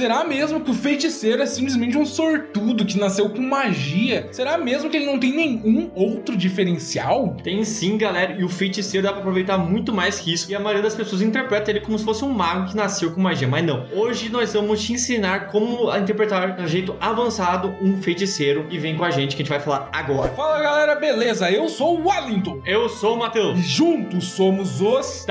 Será mesmo que o feiticeiro é simplesmente um sortudo que nasceu com magia? Será mesmo que ele não tem nenhum outro diferencial? Tem sim, galera, e o feiticeiro dá pra aproveitar muito mais que isso. E a maioria das pessoas interpreta ele como se fosse um mago que nasceu com magia, mas não. Hoje nós vamos te ensinar como interpretar de um jeito avançado um feiticeiro e vem com a gente que a gente vai falar agora. Fala galera, beleza? Eu sou o Wellington. Eu sou o Matheus. E juntos somos os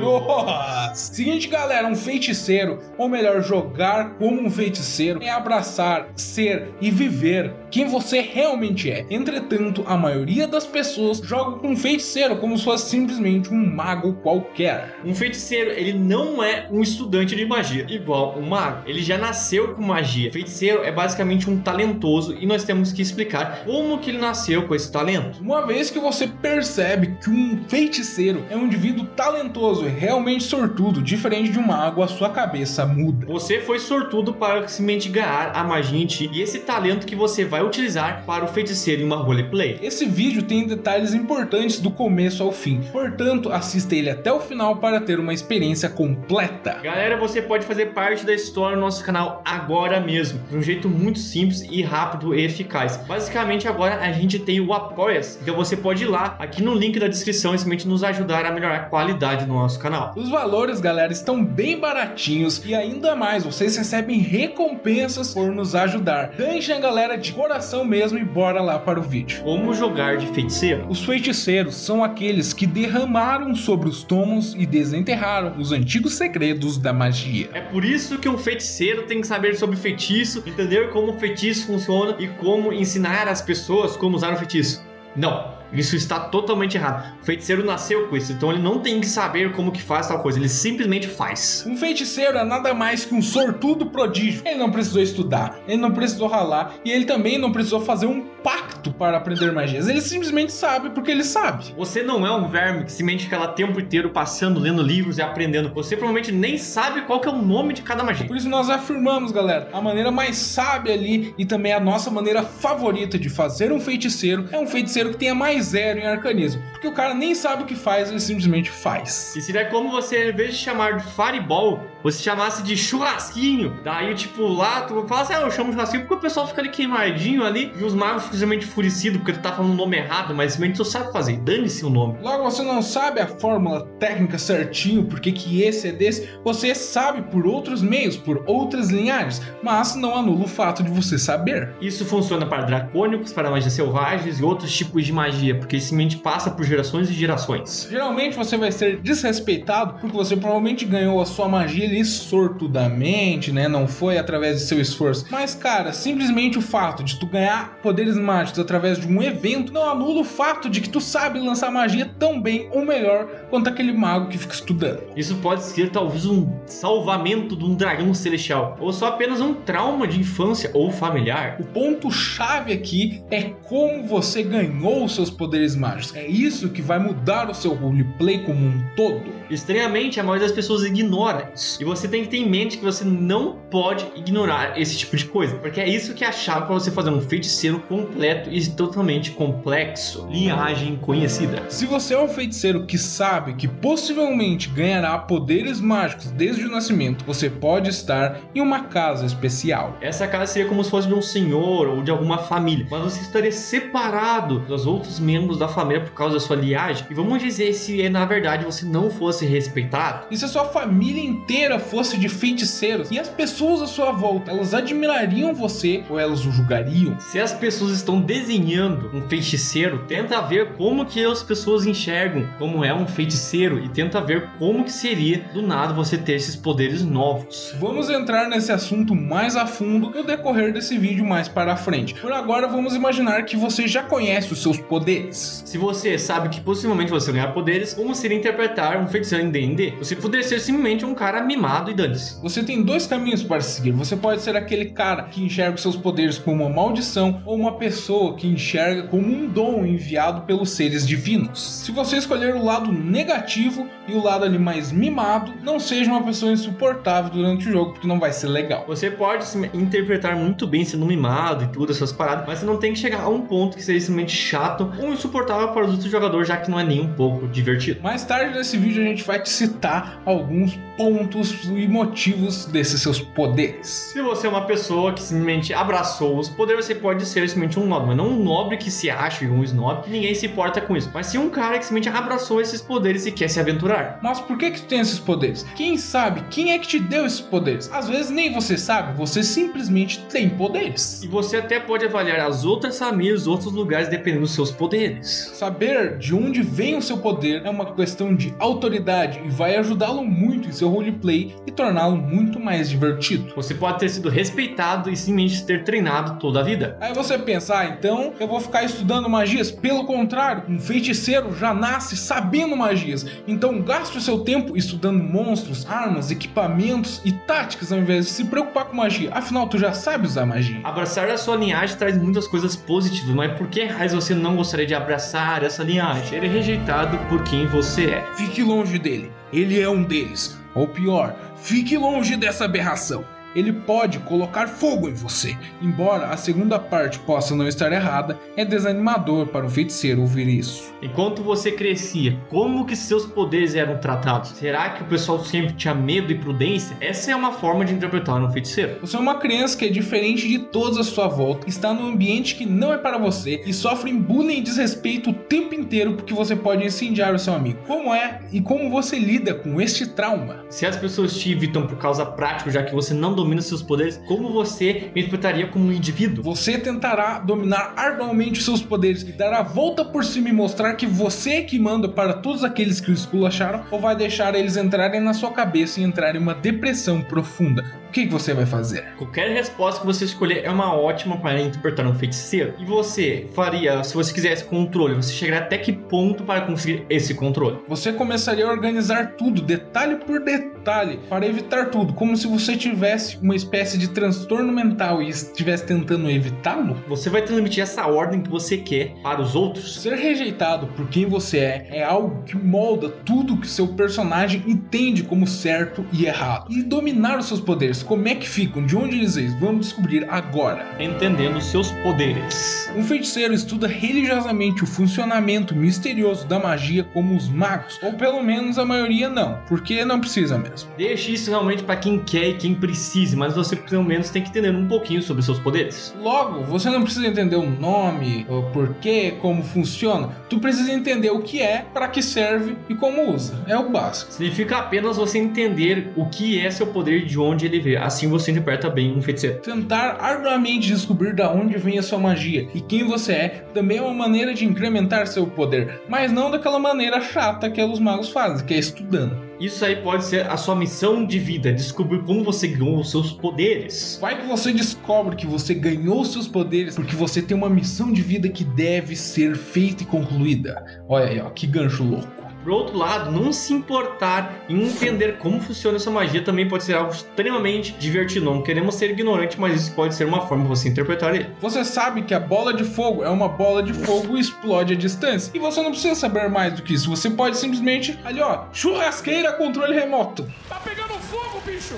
Taverneiros. Seguinte, galera, um feiticeiro, ou melhor, jogar como um feiticeiro, é abraçar, ser e viver quem você realmente é. Entretanto, a maioria das pessoas joga com um feiticeiro como se fosse simplesmente um mago qualquer. Um feiticeiro, ele não é um estudante de magia, igual um mago. Ele já nasceu com magia. Feiticeiro é basicamente um talentoso e nós temos que explicar como que ele nasceu com esse talento. Uma vez que você percebe que um feiticeiro é um indivíduo talentoso e realmente sortudo, diferente de um mago, a sua cabeça muda. Você foi sortudo para simplesmente ganhar a magia em ti e esse talento que você vai utilizar para o feiticeiro em uma roleplay. Esse vídeo tem detalhes importantes do começo ao fim, portanto, assista ele até o final para ter uma experiência completa. Galera, você pode fazer parte da história do nosso canal agora mesmo, de um jeito muito simples e rápido e eficaz. Basicamente, agora a gente tem o Apoias, então você pode ir lá, aqui no link da descrição, e simplesmente nos ajudar a melhorar a qualidade do nosso canal. Os valores, galera, estão bem baratinhos e ainda mais, vocês recebem recompensas por nos ajudar. Deixem a galera de coração mesmo e bora lá para o vídeo. Como jogar de feiticeiro? Os feiticeiros são aqueles que derramaram sobre os tomos e desenterraram os antigos segredos da magia. É por isso que um feiticeiro tem que saber sobre feitiço, entender como o feitiço funciona e como ensinar as pessoas como usar o feitiço. Não, isso está totalmente errado. O feiticeiro nasceu com isso, então ele não tem que saber como que faz tal coisa, ele simplesmente faz. Um feiticeiro é nada mais que um sortudo prodígio. Ele não precisou estudar, ele não precisou ralar e ele também não precisou fazer um pacto para aprender magias. Ele simplesmente sabe porque ele sabe. Você não é um verme que simplesmente fica lá tempo inteiro passando, lendo livros e aprendendo. Você provavelmente nem sabe qual que é o nome de cada magia. Por isso nós afirmamos, galera, a maneira mais sábia ali e também a nossa maneira favorita de fazer um feiticeiro é um feiticeiro que tenha mais zero em arcanismo. Porque o cara nem sabe o que faz, ele simplesmente faz. E seria como você, em vez de chamar de fireball, você chamasse de churrasquinho. Daí, tipo, lá, tu fala assim, ah, eu chamo churrasquinho porque o pessoal fica ali queimadinho ali e os magos simplesmente enfurecidos porque tu tá falando o nome errado, mas simplesmente tu sabe fazer. Dane-se o nome. Logo, você não sabe a fórmula técnica certinho, porque que esse é desse. Você sabe por outros meios, por outras linhagens, mas não anula o fato de você saber. Isso funciona para dracônicos, para magias selvagens e outros tipos de magia, porque simplesmente passa por gerações e gerações. Geralmente você vai ser desrespeitado porque você provavelmente ganhou a sua magia ali sortudamente, né? Não foi através de seu esforço. Mas, cara, simplesmente o fato de tu ganhar poderes mágicos através de um evento não anula o fato de que tu sabe lançar magia tão bem ou melhor quanto aquele mago que fica estudando. Isso pode ser talvez um salvamento de um dragão celestial, ou só apenas um trauma de infância ou familiar. O ponto chave aqui é como você ganhou os seus poderes mágicos. É isso que vai mudar o seu roleplay como um todo. Estranhamente, a maioria das pessoas ignora isso. E você tem que ter em mente que você não pode ignorar esse tipo de coisa, porque é isso que é a chave para você fazer um feiticeiro completo e totalmente complexo. Linhagem conhecida. Se você é um feiticeiro que sabe que possivelmente ganhará poderes mágicos desde o nascimento, você pode estar em uma casa especial. Essa casa seria como se fosse de um senhor ou de alguma família, mas você estaria separado dos outros membros da família por causa da sua linhagem. E vamos dizer se na verdade você não fosse respeitado. E se a sua família inteira fosse de feiticeiros e as pessoas à sua volta, elas admirariam você ou elas o julgariam? Se as pessoas estão desenhando um feiticeiro, tenta ver como que as pessoas enxergam como é um feiticeiro e tenta ver como que seria do nada você ter esses poderes novos. Vamos entrar nesse assunto mais a fundo no decorrer desse vídeo mais para frente. Por agora, vamos imaginar que você já conhece os seus poderes. Se você sabe que possivelmente você ganhar poderes, como seria interpretar um feiticeiro em D&D? Você poderia ser simplesmente um cara mimado e dane-se. Você tem dois caminhos para seguir. Você pode ser aquele cara que enxerga os seus poderes como uma maldição ou uma pessoa que enxerga como um dom enviado pelos seres divinos. Se você escolher o lado negativo e o lado ali mais mimado, não seja uma pessoa insuportável durante o jogo, porque não vai ser legal. Você pode se interpretar muito bem sendo mimado e tudo, essas paradas, mas você não tem que chegar a um ponto que seja simplesmente chato ou insuportável para os outros jogadores, já que não é nem um pouco divertido. Mais tarde nesse vídeo a gente vai te citar alguns pontos e motivos desses seus poderes. Se você é uma pessoa que simplesmente abraçou os poderes, você pode ser simplesmente um nobre, mas não um nobre que se acha um snob, ninguém se importa com isso. Mas sim um cara que simplesmente abraçou esses poderes e quer se aventurar. Mas por que que tu tem esses poderes? Quem sabe? Quem é que te deu esses poderes? Às vezes nem você sabe, você simplesmente tem poderes. E você até pode avaliar as outras famílias, outros lugares, dependendo dos seus poderes. Saber de onde vem o seu poder é uma questão de autoridade e vai ajudá-lo muito em seu roleplay e torná-lo muito mais divertido. Você pode ter sido respeitado e simplesmente ter treinado toda a vida. Aí você pensa, ah, então eu vou ficar estudando magias? Pelo contrário, um feiticeiro já nasce sabendo magias. Então gaste o seu tempo estudando monstros, armas, equipamentos e táticas ao invés de se preocupar com magia. Afinal, tu já sabe usar magia. Abraçar a sua linhagem traz muitas coisas positivas, mas por que raiz você não gostaria de abraçar essa linhagem? Ele é rejeitado por quem você é. Fique longe dele. Ele é um deles. Ou pior, fique longe dessa aberração. Ele pode colocar fogo em você. Embora a segunda parte possa não estar errada, é desanimador para um feiticeiro ouvir isso. Enquanto você crescia, como que seus poderes eram tratados? Será que o pessoal sempre tinha medo e prudência? Essa é uma forma de interpretar um feiticeiro. Você é uma criança que é diferente de todos à sua volta, está num ambiente que não é para você e sofre bullying e desrespeito o tempo inteiro porque você pode incendiar o seu amigo. Como é e como você lida com este trauma? Se as pessoas te evitam por causa prática, já que você não domina seus poderes, como você me interpretaria como um indivíduo? Você tentará dominar arduamente seus poderes e dar a volta por cima e mostrar que você é que manda para todos aqueles que o esculacharam ou vai deixar eles entrarem na sua cabeça e entrar em uma depressão profunda? O que que você vai fazer? Qualquer resposta que você escolher é uma ótima para interpretar um feiticeiro. E você faria, se você quisesse controle, você chegaria até que ponto para conseguir esse controle? Você começaria a organizar tudo, detalhe por detalhe, para evitar tudo, como se você tivesse uma espécie de transtorno mental e estivesse tentando evitá-lo? Você vai transmitir essa ordem que você quer para os outros? Ser rejeitado por quem você é é algo que molda tudo que seu personagem entende como certo e errado. E dominar os seus poderes, como é que ficam, de onde eles vêm, vamos descobrir agora. Entendendo seus poderes. Um feiticeiro estuda religiosamente o funcionamento misterioso da magia como os magos, ou pelo menos a maioria não, porque não precisa mesmo. Deixe isso realmente para quem quer e quem precise, mas você pelo menos tem que entender um pouquinho sobre seus poderes. Logo, você não precisa entender o nome, o porquê, como funciona. Tu precisa entender o que é, para que serve e como usa. É o básico. Significa apenas você entender o que é seu poder e de onde ele Assim você interpreta bem um feiticeiro. Tentar arduamente descobrir da onde vem a sua magia e quem você é também é uma maneira de incrementar seu poder, mas não daquela maneira chata que os magos fazem, que é estudando. Isso aí pode ser a sua missão de vida, descobrir como você ganhou os seus poderes. Vai que você descobre que você ganhou seus poderes porque você tem uma missão de vida que deve ser feita e concluída. Olha aí, ó, que gancho louco. Por outro lado, não se importar em entender como funciona essa magia também pode ser algo extremamente divertido. Não queremos ser ignorantes, mas isso pode ser uma forma de você interpretar ele. Você sabe que a bola de fogo é uma bola de fogo e explode a distância. E você não precisa saber mais do que isso. Você pode simplesmente, ali ó, churrasqueira controle remoto. Tá pegando fogo, bicho!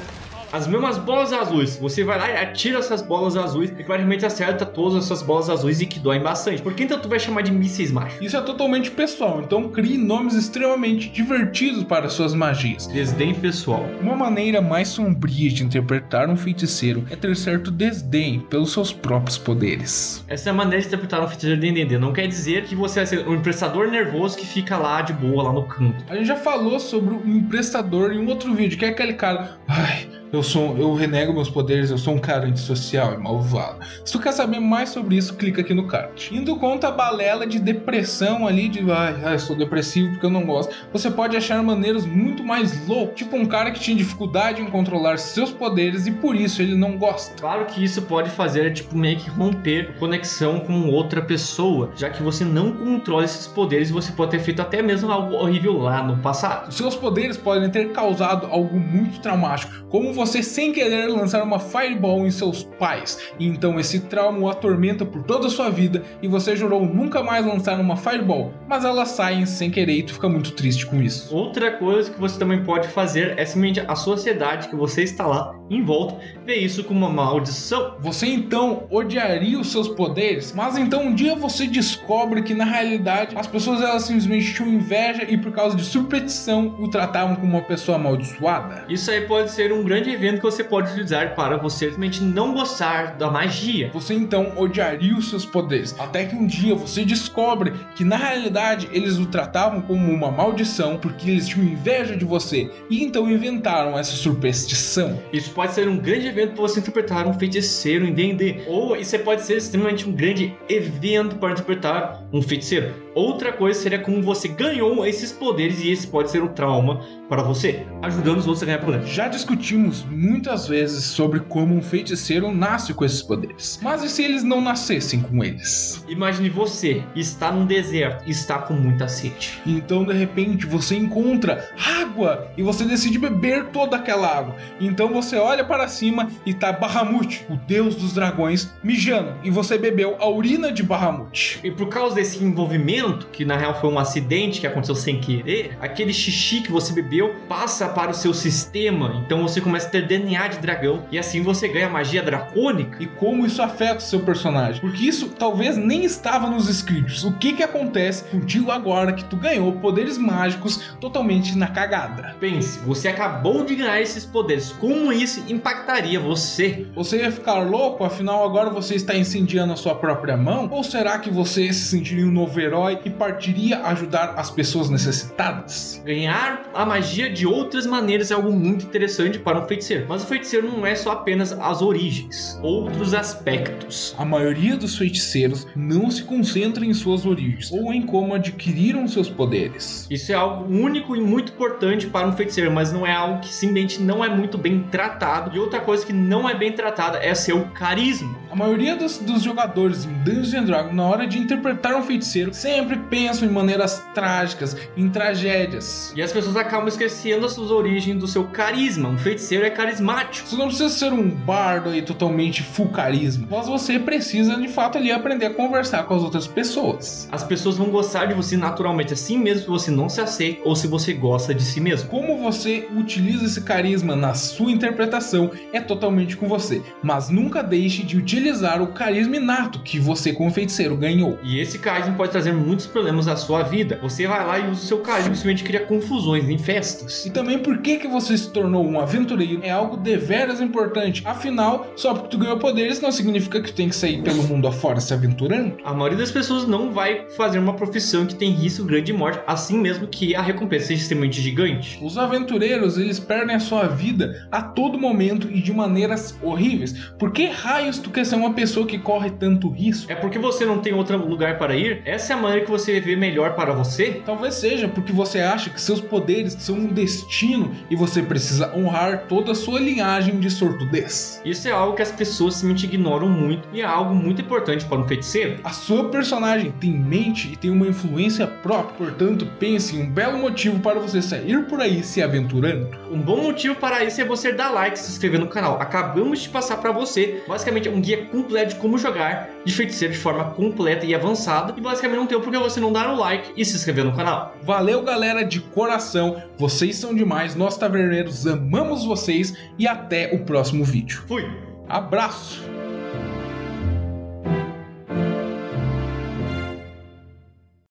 As mesmas bolas azuis, você vai lá e atira essas bolas azuis e praticamente acerta todas essas bolas azuis e que doem bastante. Por que então tu vai chamar de mísseis mágicos? Isso é totalmente pessoal, então crie nomes extremamente divertidos para suas magias. Desdém pessoal. Uma maneira mais sombria de interpretar um feiticeiro é ter certo desdém pelos seus próprios poderes. Essa é a maneira de interpretar um feiticeiro de entender. Não quer dizer que você vai ser um emprestador nervoso que fica lá de boa, lá no canto. A gente já falou sobre o emprestador em um outro vídeo, que é aquele cara. Ai, eu sou, eu renego meus poderes, eu sou um cara antissocial e malvado. Se tu quer saber mais sobre isso, clica aqui no card. Indo contra a balela de depressão ali, de ai, ai, sou depressivo porque eu não gosto. Você pode achar maneiras muito mais loucas, tipo um cara que tinha dificuldade em controlar seus poderes e por isso ele não gosta. Claro que isso pode fazer, tipo, meio que romper conexão com outra pessoa, já que você não controla esses poderes e você pode ter feito até mesmo algo horrível lá no passado. Seus poderes podem ter causado algo muito traumático, como você sem querer lançar uma fireball em seus pais. E então esse trauma o atormenta por toda a sua vida e você jurou nunca mais lançar uma fireball, mas elas saem sem querer e tu fica muito triste com isso. Outra coisa que você também pode fazer é simplesmente a sociedade que você está lá em volta ver isso como uma maldição. Você então odiaria os seus poderes, mas então um dia você descobre que na realidade as pessoas elas simplesmente tinham inveja e por causa de superstição o tratavam como uma pessoa amaldiçoada. Isso aí pode ser um grande evento que você pode utilizar para você simplesmente não gostar da magia. Você então odiaria os seus poderes, até que um dia você descobre que na realidade eles o tratavam como uma maldição porque eles tinham inveja de você e então inventaram essa superstição. Isso pode ser um grande evento para você interpretar um feiticeiro em D&D, ou isso pode ser extremamente um grande evento para interpretar um feiticeiro. Outra coisa seria como você ganhou esses poderes e esse pode ser um trauma para você, ajudando os outros a ganhar poderes. Já discutimos muitas vezes sobre como um feiticeiro nasce com esses poderes. Mas e se eles não nascessem com eles? Imagine você está num deserto e está com muita sede. Então de repente você encontra água e você decide beber toda aquela água. Então você olha para cima e tá Bahamut, o deus dos dragões, mijando e você bebeu a urina de Bahamut. E por causa desse envolvimento, que na real foi um acidente que aconteceu sem querer, aquele xixi que você bebeu passa para o seu sistema, então você começa a ter DNA de dragão e assim você ganha magia dracônica. E como isso afeta o seu personagem? Porque isso talvez nem estava nos scripts. O que que acontece contigo agora que tu ganhou poderes mágicos totalmente na cagada? Pense, você acabou de ganhar esses poderes, como isso impactaria você? Você ia ficar louco? Afinal, agora você está incendiando a sua própria mão? Ou será que você se sentiria um novo herói e partiria a ajudar as pessoas necessitadas? Ganhar a magia de outras maneiras é algo muito interessante para um feiticeiro, mas o feiticeiro não é só apenas as origens, outros aspectos. A maioria dos feiticeiros não se concentra em suas origens ou em como adquiriram seus poderes. Isso é algo único e muito importante para um feiticeiro, mas não é algo que simplesmente não é muito bem tratado. E outra coisa que não é bem tratada é seu carisma. A maioria dos, dos jogadores em Dungeons and Dragons, na hora de interpretar um feiticeiro, sempre pensam em maneiras trágicas, em tragédias. E as pessoas acabam esquecendo as suas origens do seu carisma. Um feiticeiro é carismático. Você não precisa ser um bardo aí totalmente full carisma, mas você precisa de fato ali aprender a conversar com as outras pessoas. As pessoas vão gostar de você naturalmente, assim mesmo se você não se aceita ou se você gosta de si mesmo. Como você utiliza esse carisma na sua interpretação é totalmente com você, mas nunca deixe de utilizar o carisma inato que você como feiticeiro ganhou. E esse carisma pode trazer muitos problemas à sua vida. Você vai lá e usa o seu carisma e simplesmente cria confusões em festas. E também por que, que você se tornou um aventureiro é algo deveras importante. Afinal, só porque tu ganhou poderes não significa que tu tem que sair pelo mundo afora se aventurando. A maioria das pessoas não vai fazer uma profissão que tem risco grande de morte, assim mesmo que a recompensa seja extremamente gigante. Os aventureiros, eles perdem a sua vida a todo momento e de maneiras horríveis. Por que raios tu quer ser uma pessoa que corre tanto risco? É porque você não tem outro lugar para ir? Essa é a maneira que você vê melhor para você? Talvez seja porque você acha que seus poderes são um destino e você precisa honrar toda a sua linhagem de sortudez. Isso é algo que as pessoas simplesmente ignoram muito e é algo muito importante para um feiticeiro. A sua personagem tem mente e tem uma influência própria, portanto, pense em um belo motivo para você sair por aí se aventurando. Um bom motivo para isso é você dar like e se inscrever no canal. Acabamos de passar para você, basicamente, um guia completo de como jogar de feiticeiro de forma completa e avançada. E basicamente não tem por que você não dar um like e se inscrever no canal. Valeu, galera, de coração. Vocês são demais. Nós taverneiros amamos vocês e até o próximo vídeo. Fui! Abraço!